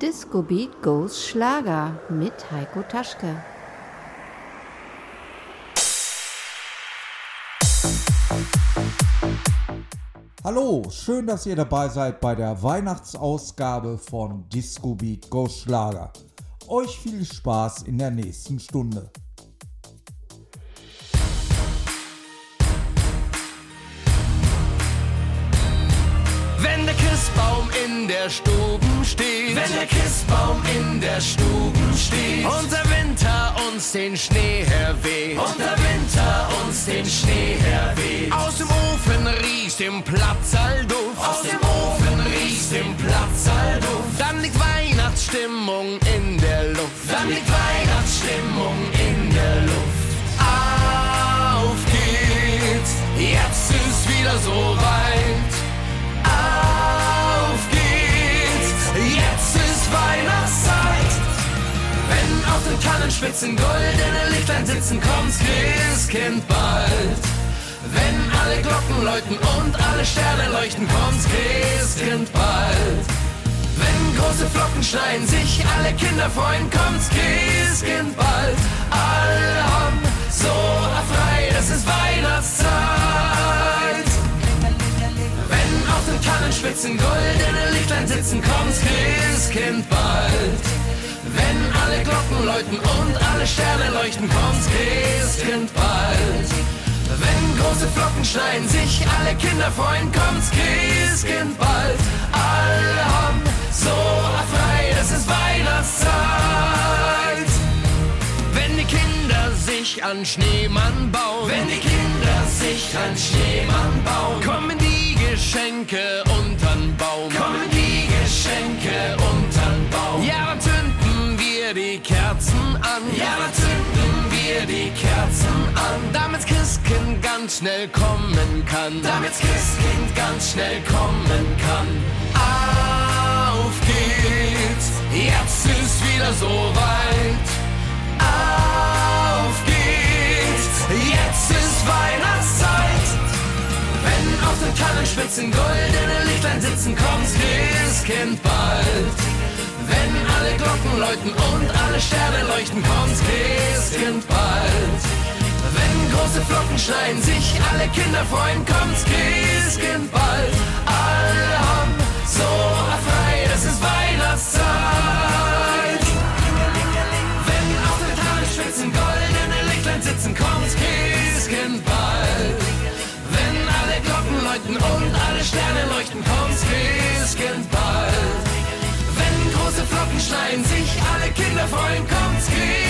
Disco Beat Goes Schlager mit Heiko Taschke. Hallo, schön, dass ihr dabei seid bei der Weihnachtsausgabe von Disco Beat Goes Schlager. Euch viel Spaß in der nächsten Stunde. Wenn der Christbaum in der steht, wenn der Christbaum in der Stuben steht, und der Winter uns den Schnee herweht, und der Winter uns den Schnee herweht, aus dem Ofen riecht im Platzalduft, aus dem Ofen riecht im Platzalduft, dann liegt Weihnachtsstimmung in der Luft, dann liegt Weihnachtsstimmung in der Luft. Auf geht's, jetzt ist wieder so weit. Auf den Tannenspitzen goldene Lichtlein sitzen, kommt's Christkind bald. Wenn alle Glocken läuten und alle Sterne leuchten, kommt's Christkind bald. Wenn große Flocken schneien, sich alle Kinder freuen, kommt's Christkind bald. Alle haben so frei, das ist Weihnachtszeit. Wenn auf den Tannenspitzen goldene Lichtlein sitzen, kommt's Christkind bald. Wenn alle Glocken läuten und alle Sterne leuchten, kommt's Christkind bald. Wenn große Flocken schneien, sich alle Kinder freuen, kommt's Christkind bald. Alle haben so frei, das ist Weihnachtszeit. Wenn die Kinder sich an Schneemann bauen, wenn die Kinder sich an Schneemann bauen, kommen die Geschenke untern Baum, kommen die Geschenke untern wir die Kerzen an, ja, dann zünden wir die Kerzen an, damit's Christkind ganz schnell kommen kann, damit's Christkind ganz schnell kommen kann. Auf geht's, jetzt ist wieder so weit. Auf geht's, jetzt ist Weihnachtszeit. Wenn auf den Tannenspitzen goldene Lichtlein sitzen, kommt's Christkind bald. Wenn alle Glocken läuten und alle Sterne leuchten, kommt's Christkind bald. Wenn große Flocken schneien, sich alle Kinder freuen, kommt's Christkind bald. Alle haben so freuen,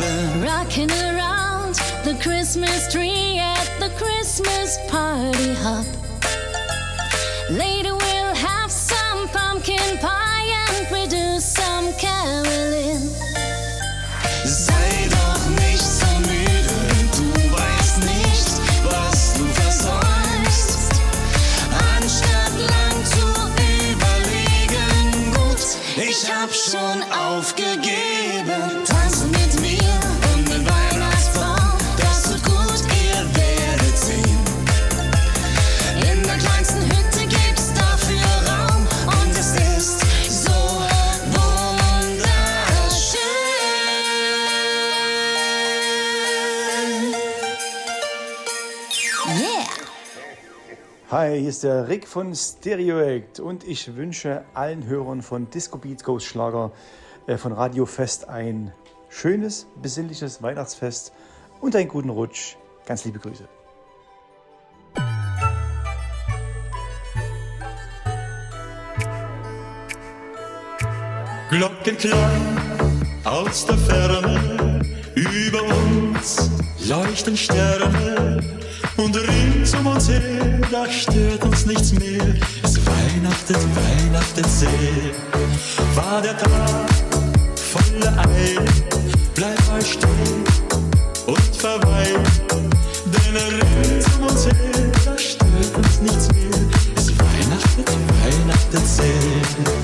Gabe. Rocking around the Christmas tree at the Christmas party hop. Later we'll have some pumpkin pie Hi, hier ist der Rick von Stereoact und ich wünsche allen Hörern von Disco Beats Ghost Schlager äh, von Radio Fest ein schönes, besinnliches Weihnachtsfest und einen guten Rutsch. Ganz liebe Grüße. Glockenklang aus der Ferne, über uns leuchten Sterne und rings um uns her, da stört uns nichts mehr. Es weihnachtet, weihnachtet sehr. War der Tag voller Eile, bleib mal stehen und verweil, denn rings um uns her, da stört uns nichts mehr. Es weihnachtet, weihnachtet sehr.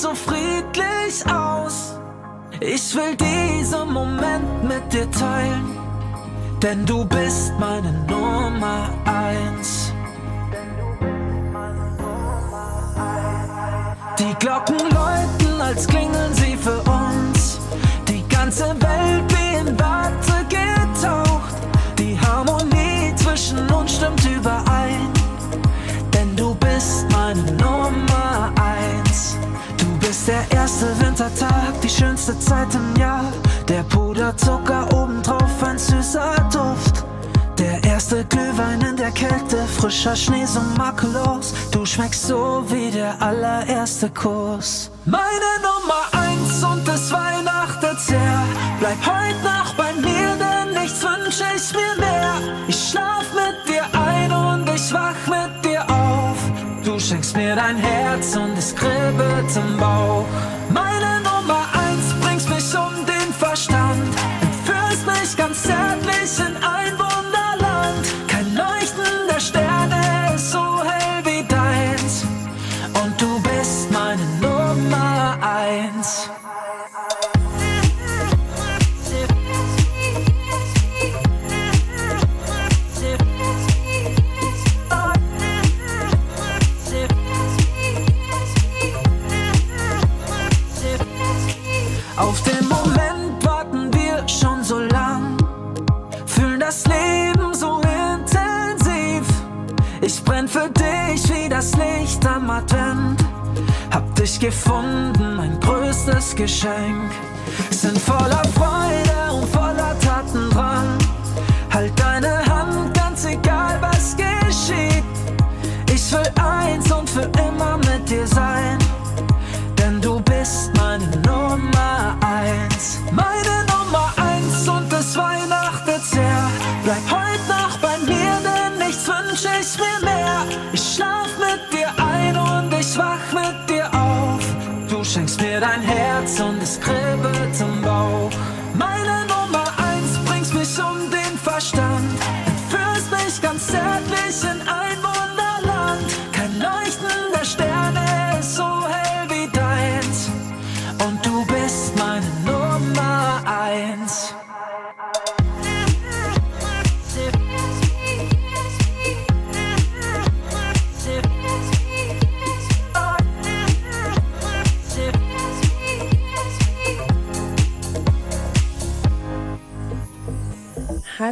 So friedlich aus. Ich will diesen Moment mit dir teilen, denn du bist meine Nummer eins. Die Glocken läuten, als klingeln sie für uns. Die ganze Welt Du bist der erste Wintertag, die schönste Zeit im Jahr. Der Puderzucker obendrauf, ein süßer Duft. Der erste Glühwein in der Kälte, frischer Schnee so makellos. Du schmeckst so wie der allererste Kuss. Meine Nummer eins und es weihnachtet sehr. Bleib heute Nacht bei mir, denn nichts wünsch ich mir Mir dein Herz und es kribbelt im Bauch. Meine das Leben so intensiv. Ich brenn für dich wie das Licht am Advent. Hab dich gefunden, mein größtes Geschenk. Sind voller Freude und voller Tatendrang. Halt deine Hand, ganz egal was geschieht. Ich will eins und für immer mit dir sein. dein Herz und es kribbelt um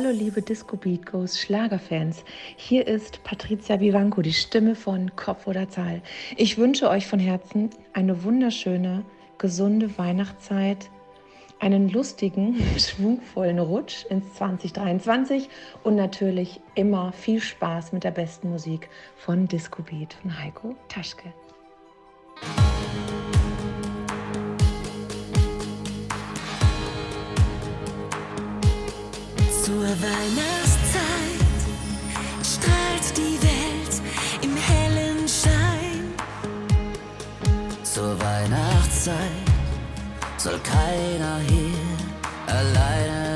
Hallo liebe Disco Beat Goes Schlagerfans. Hier ist Patricia Vivanco, die Stimme von Kopf oder Zahl. Ich wünsche euch von Herzen eine wunderschöne, gesunde Weihnachtszeit, einen lustigen, schwungvollen Rutsch ins 2023 und natürlich immer viel Spaß mit der besten Musik von Disco Beat von Heiko Taschke. Weihnachtszeit strahlt die Welt im hellen Schein. Zur Weihnachtszeit soll keiner hier alleine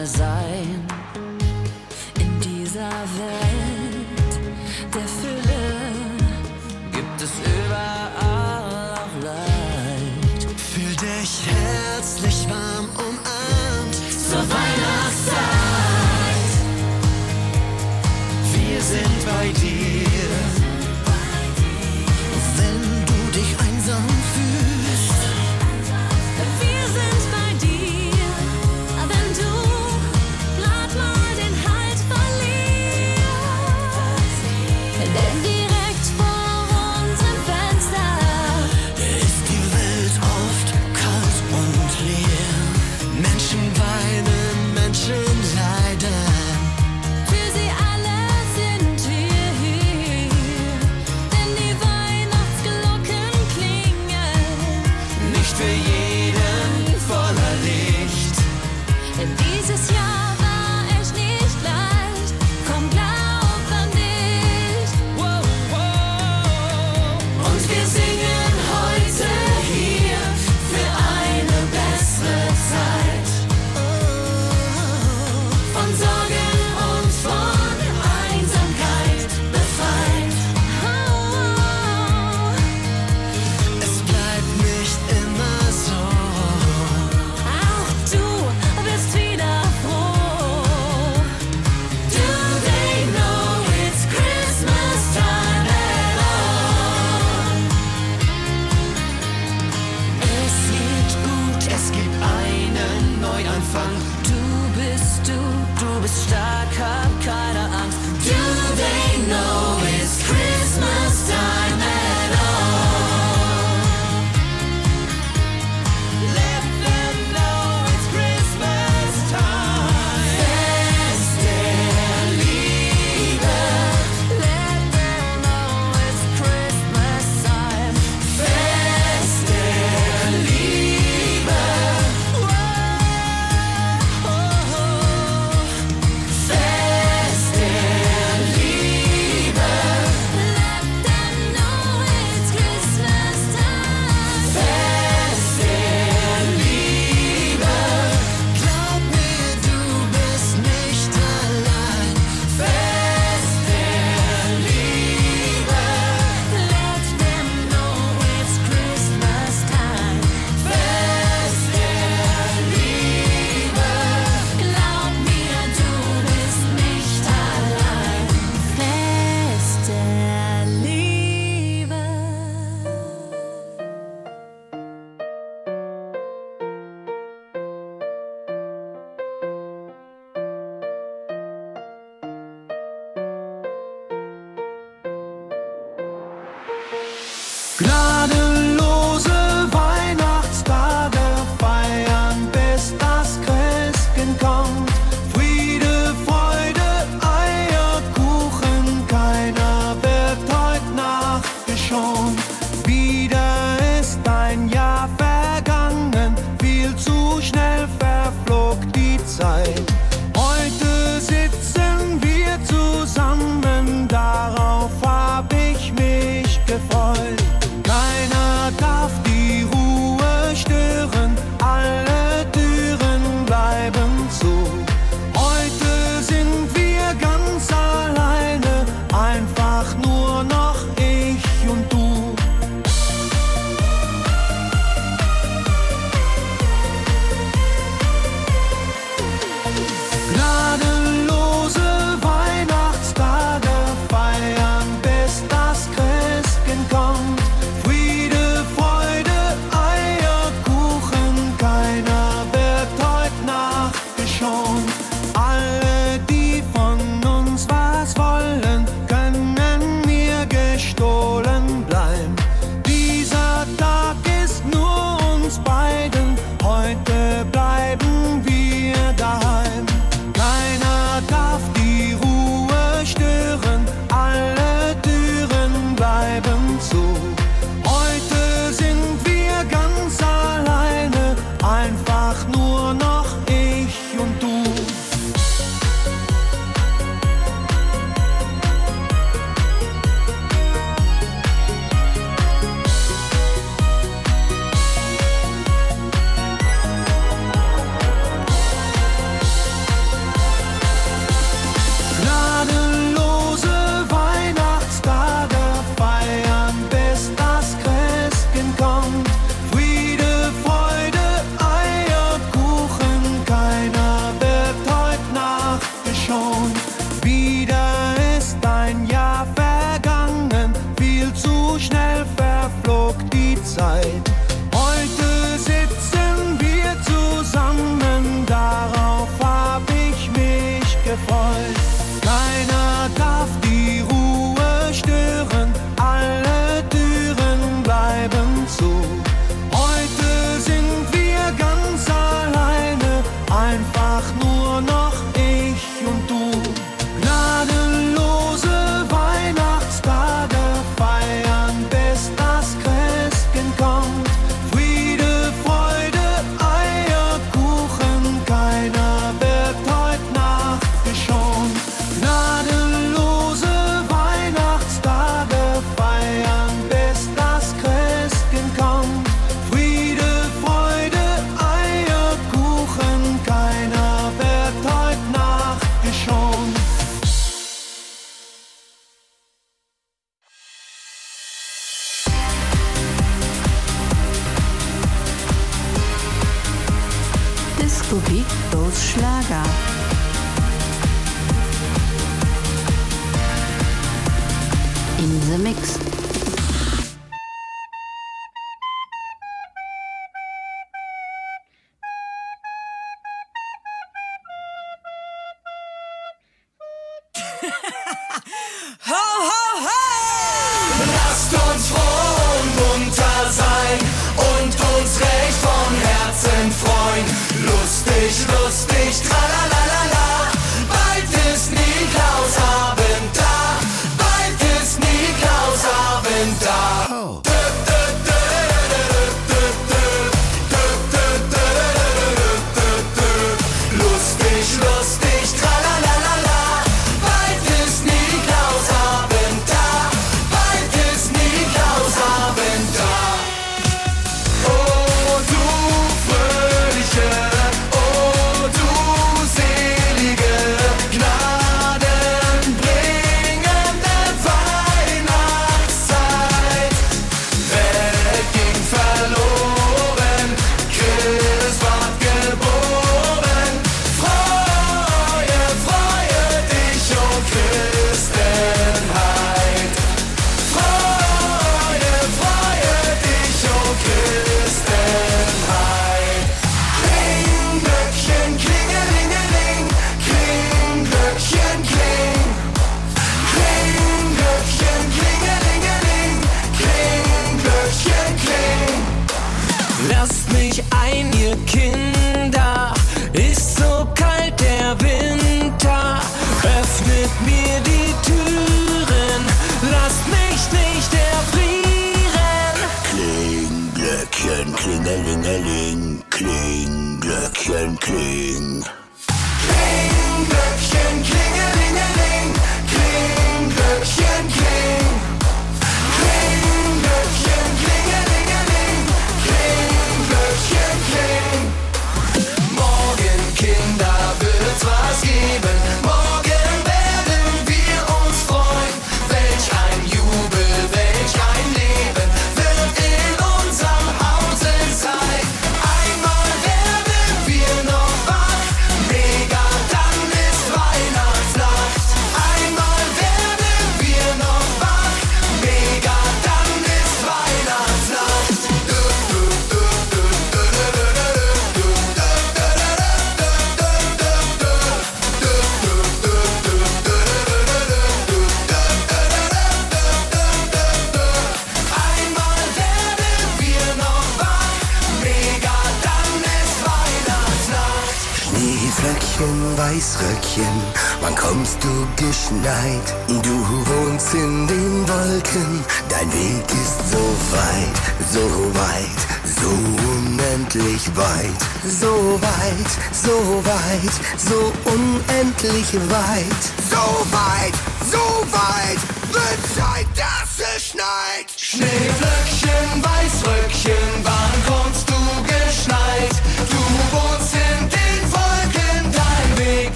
kommst du geschneit? Du wohnst in den Wolken, dein Weg ist so weit, so weit, so unendlich weit. So weit, so weit, so unendlich weit. So weit, so weit, wird Zeit, dass es schneit. Schneeflöckchen, Weißröckchen, wann kommst du geschneit?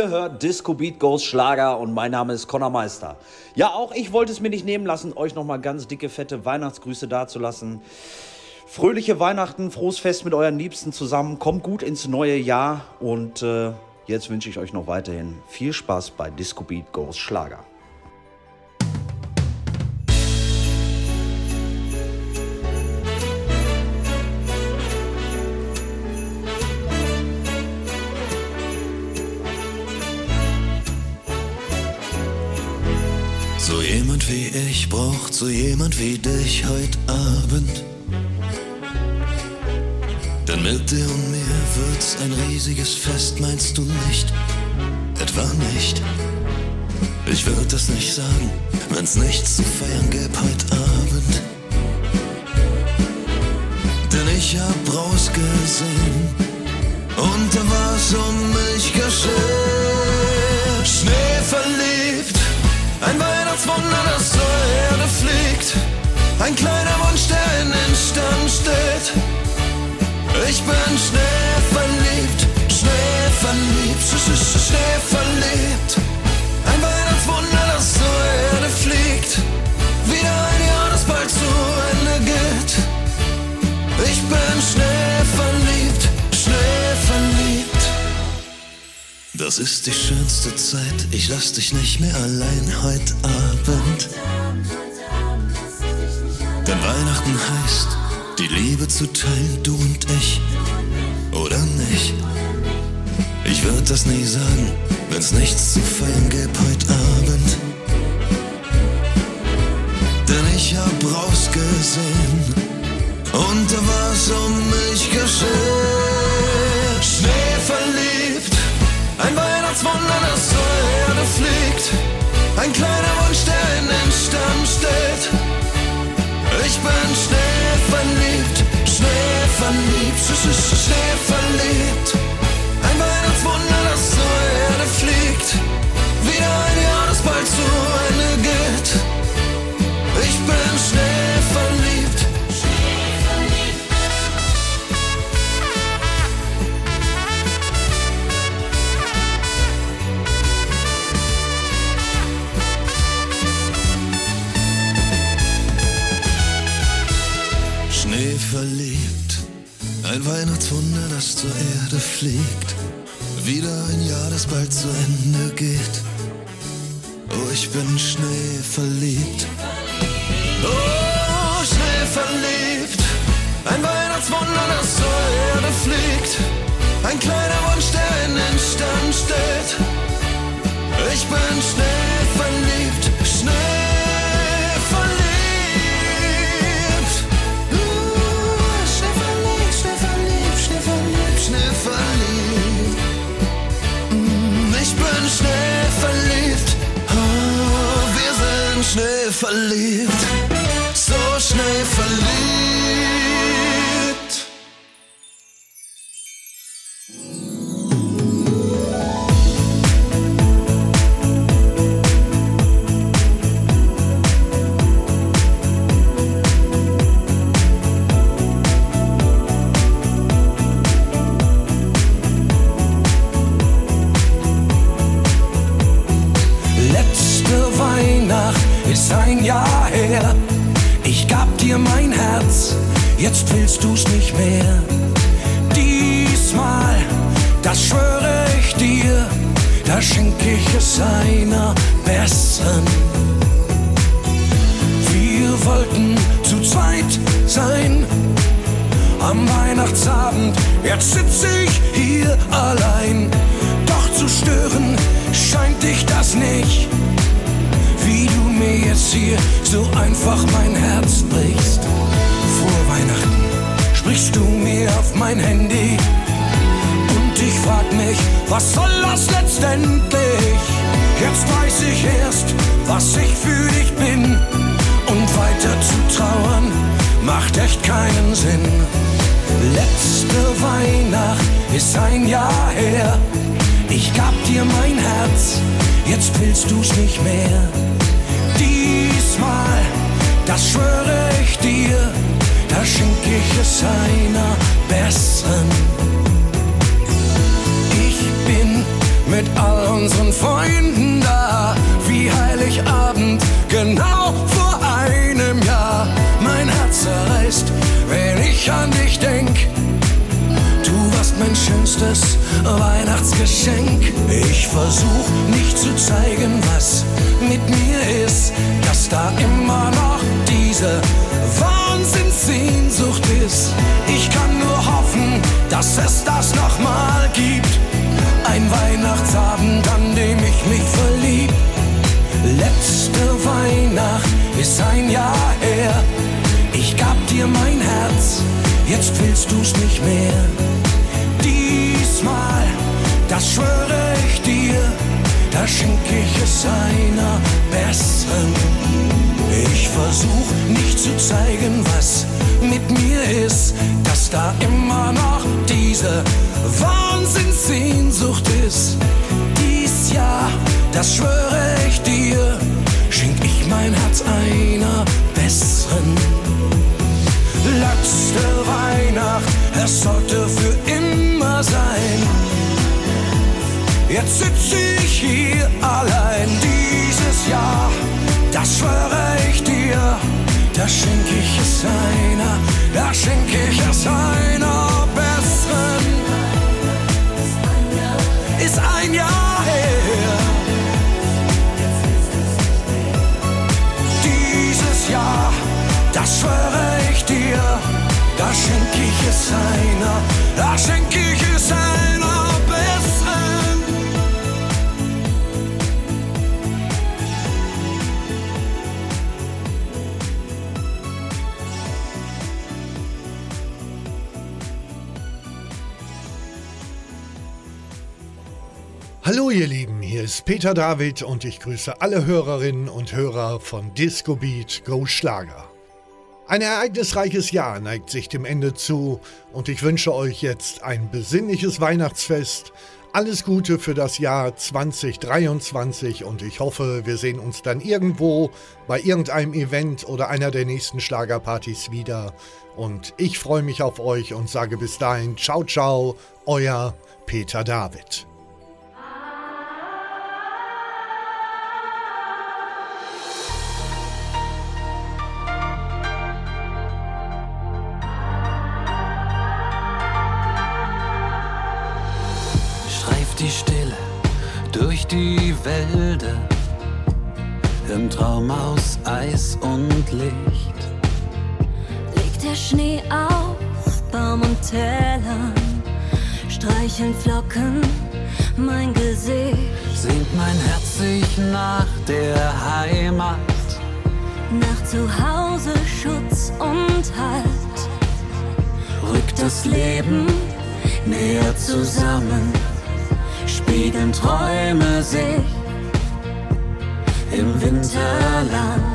Ihr hört Disco Beat Goes Schlager und mein Name ist Conor Meister. Ja, auch ich wollte es mir nicht nehmen lassen, euch nochmal ganz dicke, fette Weihnachtsgrüße dazulassen. Fröhliche Weihnachten, frohes Fest mit euren Liebsten zusammen, kommt gut ins neue Jahr und äh, jetzt wünsche ich euch noch weiterhin viel Spaß bei Disco Beat Goes Schlager. So jemand wie dich heute Abend. Denn mit dir und mir wird's ein riesiges Fest, meinst du nicht? Etwa nicht? Ich würd das nicht sagen, wenn's nichts zu feiern gäbe heute Abend. gesehen und da war es um mich geschehen. Schnee verliebt, ein Weihnachtswunder, das zur Erde fliegt. Ein kleiner Wunsch, der in den Stand steht. Ich bin Schnee verliebt, Schnee verliebt, Sch -sch -sch Schnee verliebt. Ein Weihnachtswunder, das zur Erde fliegt. Wieder ein Jahr, das bald zu Ende geht. Ich bin Schnee Das ist die schönste Zeit, ich lass dich nicht mehr allein heute Abend. Denn Weihnachten heißt, die Liebe zu teilen, du und ich, oder nicht? Ich würd das nie sagen, wenn's nichts zu feiern gäbe heute Abend. Denn ich hab rausgesehen Sch -sch das zur Erde fliegt. Wieder ein Jahr, das bald zu Ende geht. Oh, ich bin Schnee verliebt. Oh, Schnee verliebt, ein Weihnachtswunder, das zur Erde fliegt. Ein kleiner Wunsch, der in den Stand steht. Ich bin Schnee Heiligabend, genau vor einem Jahr. Mein Herz zerreißt, wenn ich an dich denk. Du warst mein schönstes Weihnachtsgeschenk. Ich versuch nicht zu zeigen, was mit mir ist, dass da immer noch diese Wahnsinnssehnsucht ist. Ich kann nur hoffen, dass es das nochmal gibt. Ein Weihnachtsabend, an dem ich mich verlieb. Letzte Weihnacht ist ein Jahr her. Ich gab dir mein Herz, jetzt willst du's nicht mehr. Diesmal, das schwöre ich dir, da schenk ich es einer besseren. Ich versuch nicht zu zeigen, was mit mir ist, dass da immer noch diese Wahnsinnssehnsucht ist. Dies Jahr, das schwöre ich dir, schenk ich mein Herz einer besseren. Letzte Weihnacht, es sollte für immer sein. Jetzt sitze ich hier allein dieses Jahr, das schwöre ich dir, da schenk ich es einer, da schenk ich es einer besseren. Ist ein Jahr Jahr, das schwöre ich dir, da schenk ich es einer, da schenk ich es einer besseren. Hallo ihr Lieben, hier ist Peter David und ich grüße alle Hörerinnen und Hörer von Disco Beat Go Schlager. Ein ereignisreiches Jahr neigt sich dem Ende zu und ich wünsche euch jetzt ein besinnliches Weihnachtsfest. Alles Gute für das Jahr 2023 und ich hoffe, wir sehen uns dann irgendwo bei irgendeinem Event oder einer der nächsten Schlagerpartys wieder. Und ich freue mich auf euch und sage bis dahin, ciao, ciao, euer Peter David. Die Stille durch die Wälder im Traum aus Eis und Licht. Liegt der Schnee auf Baum und Tellern, streicheln Flocken mein Gesicht. Sehnt mein Herz sich nach der Heimat. Nach Zuhause Schutz und Halt Rückt das Leben näher zusammen, spiegeln Träume sich im Winterland.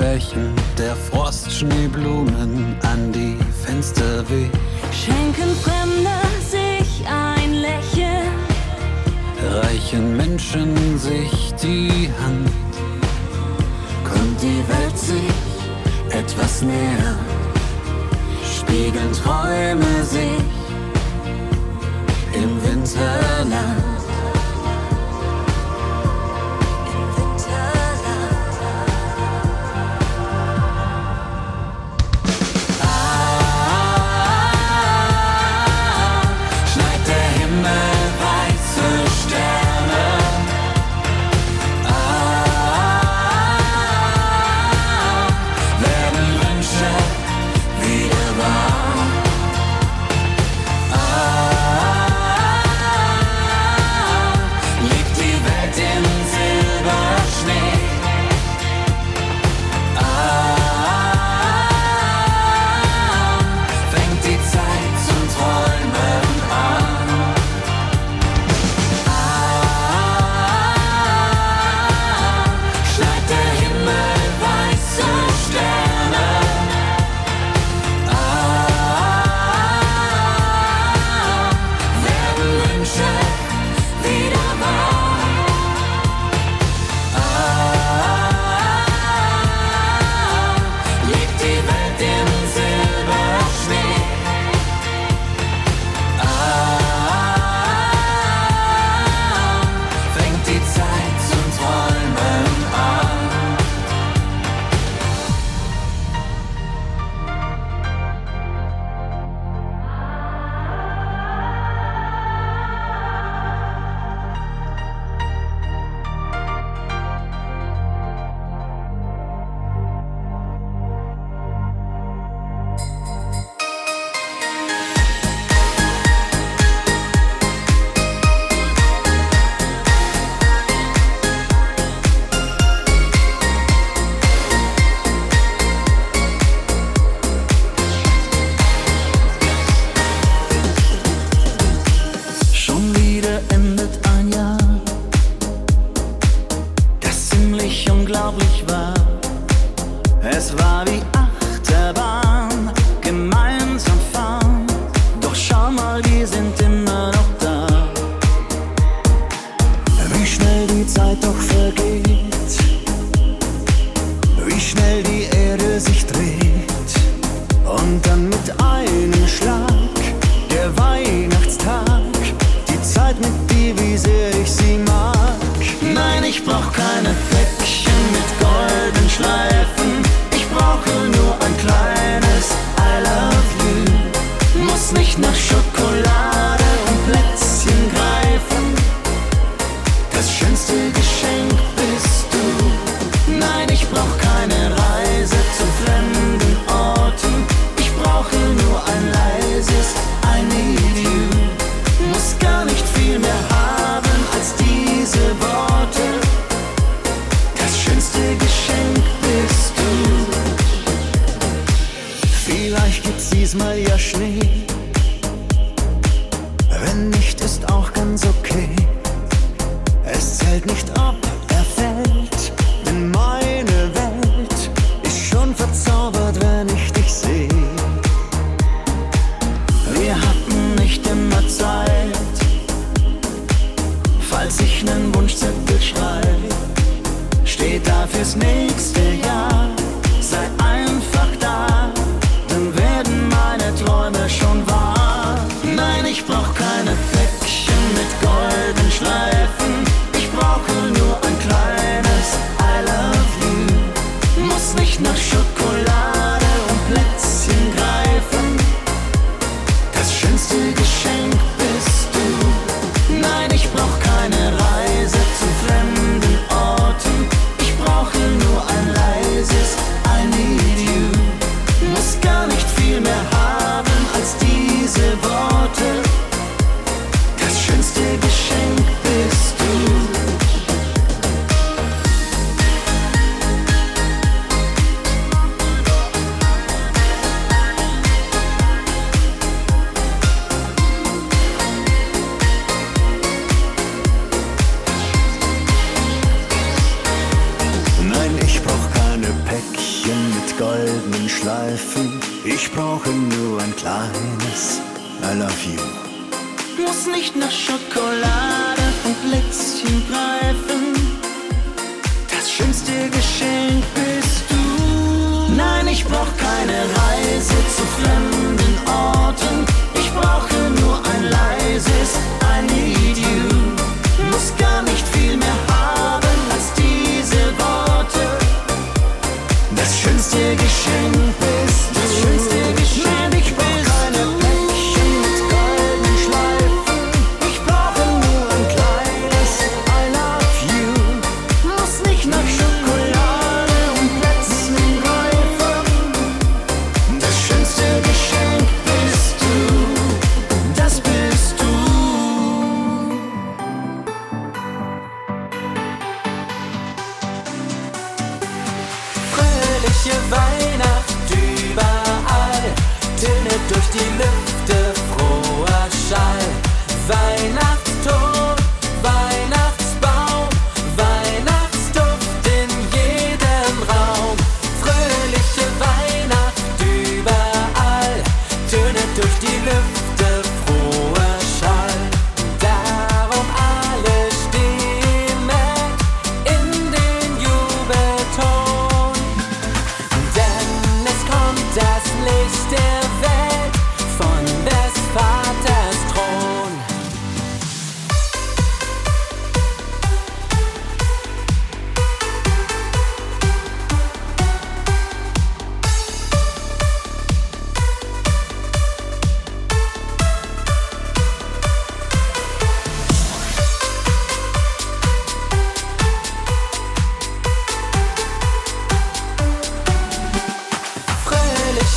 Bächen, der Frost Schneeblumen an die Fenster weht. Schenken Fremde sich ein Lächeln. Reichen Menschen sich die Hand, kommt die Welt sich etwas näher, spiegeln Träume sich im Winterland.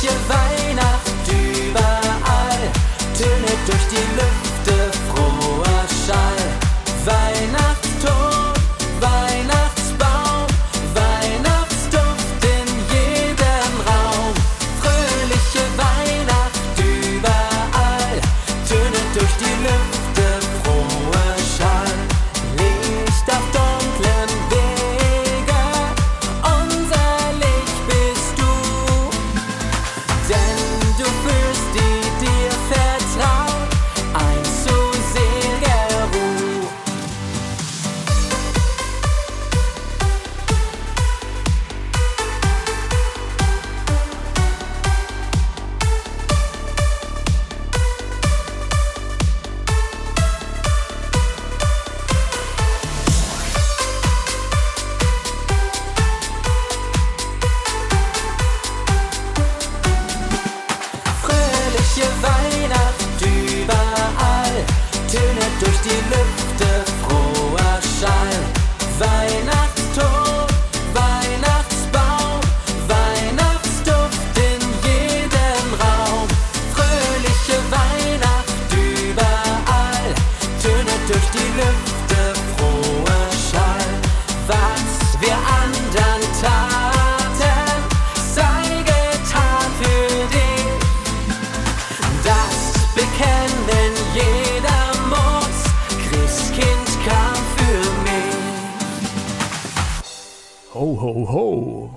Fröhliche Weihnacht denn jeder muss. Christkind kam für mich. Ho, ho, ho.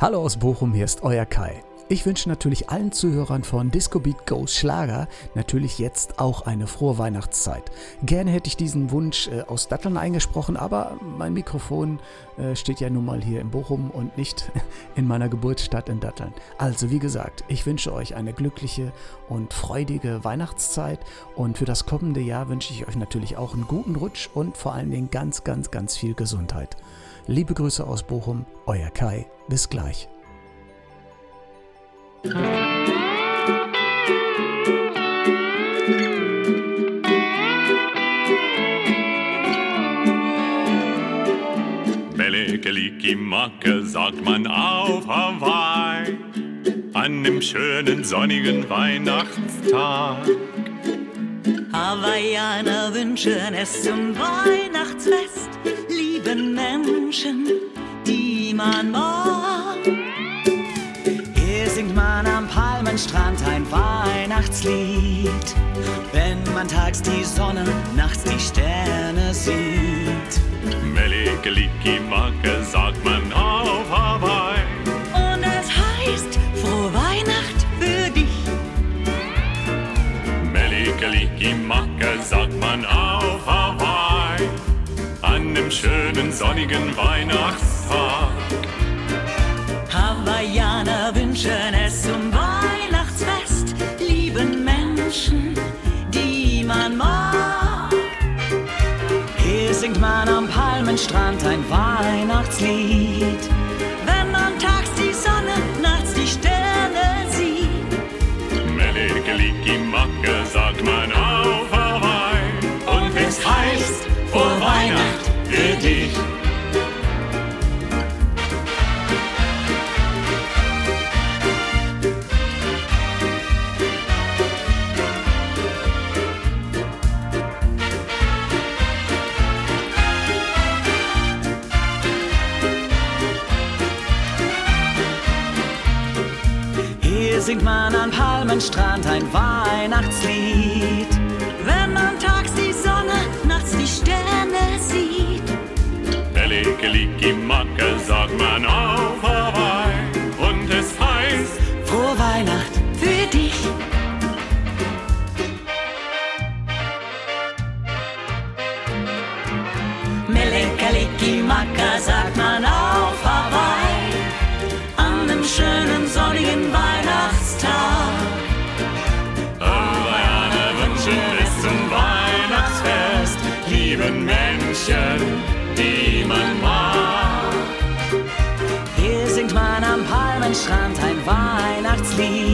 Hallo aus Bochum, hier ist euer Kai. Ich wünsche natürlich allen Zuhörern von Disco Beat Goes Schlager natürlich jetzt auch eine frohe Weihnachtszeit. Gerne hätte ich diesen Wunsch äh, aus Datteln eingesprochen, aber mein Mikrofon äh, steht ja nun mal hier in Bochum und nicht in meiner Geburtsstadt in Datteln. Also wie gesagt, ich wünsche euch eine glückliche und freudige Weihnachtszeit und für das kommende Jahr wünsche ich euch natürlich auch einen guten Rutsch und vor allen Dingen ganz, ganz, ganz viel Gesundheit. Liebe Grüße aus Bochum, euer Kai. Bis gleich. Macke sagt man auf Hawaii an dem schönen sonnigen Weihnachtstag. Hawaiianer wünschen es zum Weihnachtsfest, lieben Menschen, die man mag. Man am Palmenstrand ein Weihnachtslied, wenn man tags die Sonne, nachts die Sterne sieht. Melekeliki Macke sagt man auf Hawaii. Und es heißt, frohe Weihnacht für dich. Melekeliki Macke sagt man auf Hawaii an dem schönen sonnigen Weihnachtstag. Hawaiianer wünschen Menschen, die man mag. Hier singt man am Palmenstrand ein Weihnachtslied, wenn man tags die Sonne, nachts die Sterne sieht. Melekeliki Macke sagt man auf Hawaii und es heißt frohe Weihnacht am Palmenstrand ein Weihnachtslied, wenn man tags die Sonne, nachts die Sterne sieht. Melekeliki Macke sagt man auf Weihnachtslied,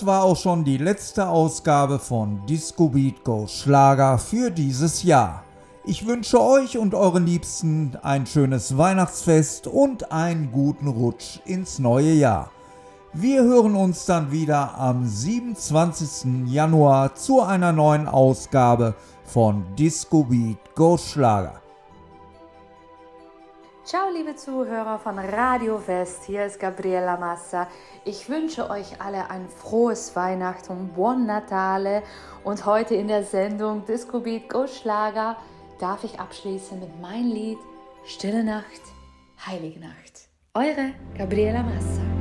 Das war auch schon die letzte Ausgabe von Disco Beat Go Schlager für dieses Jahr. Ich wünsche euch und euren Liebsten ein schönes Weihnachtsfest und einen guten Rutsch ins neue Jahr. Wir hören uns dann wieder am 27. Januar zu einer neuen Ausgabe von Disco Beat Go Schlager. Ciao, liebe Zuhörer von Radio West. Hier ist Gabriela Massa. Ich wünsche euch alle ein frohes Weihnachten, Buon Natale. Und heute in der Sendung Disco Beat Go Schlager darf ich abschließen mit meinem Lied Stille Nacht, Heilige Nacht. Eure Gabriela Massa.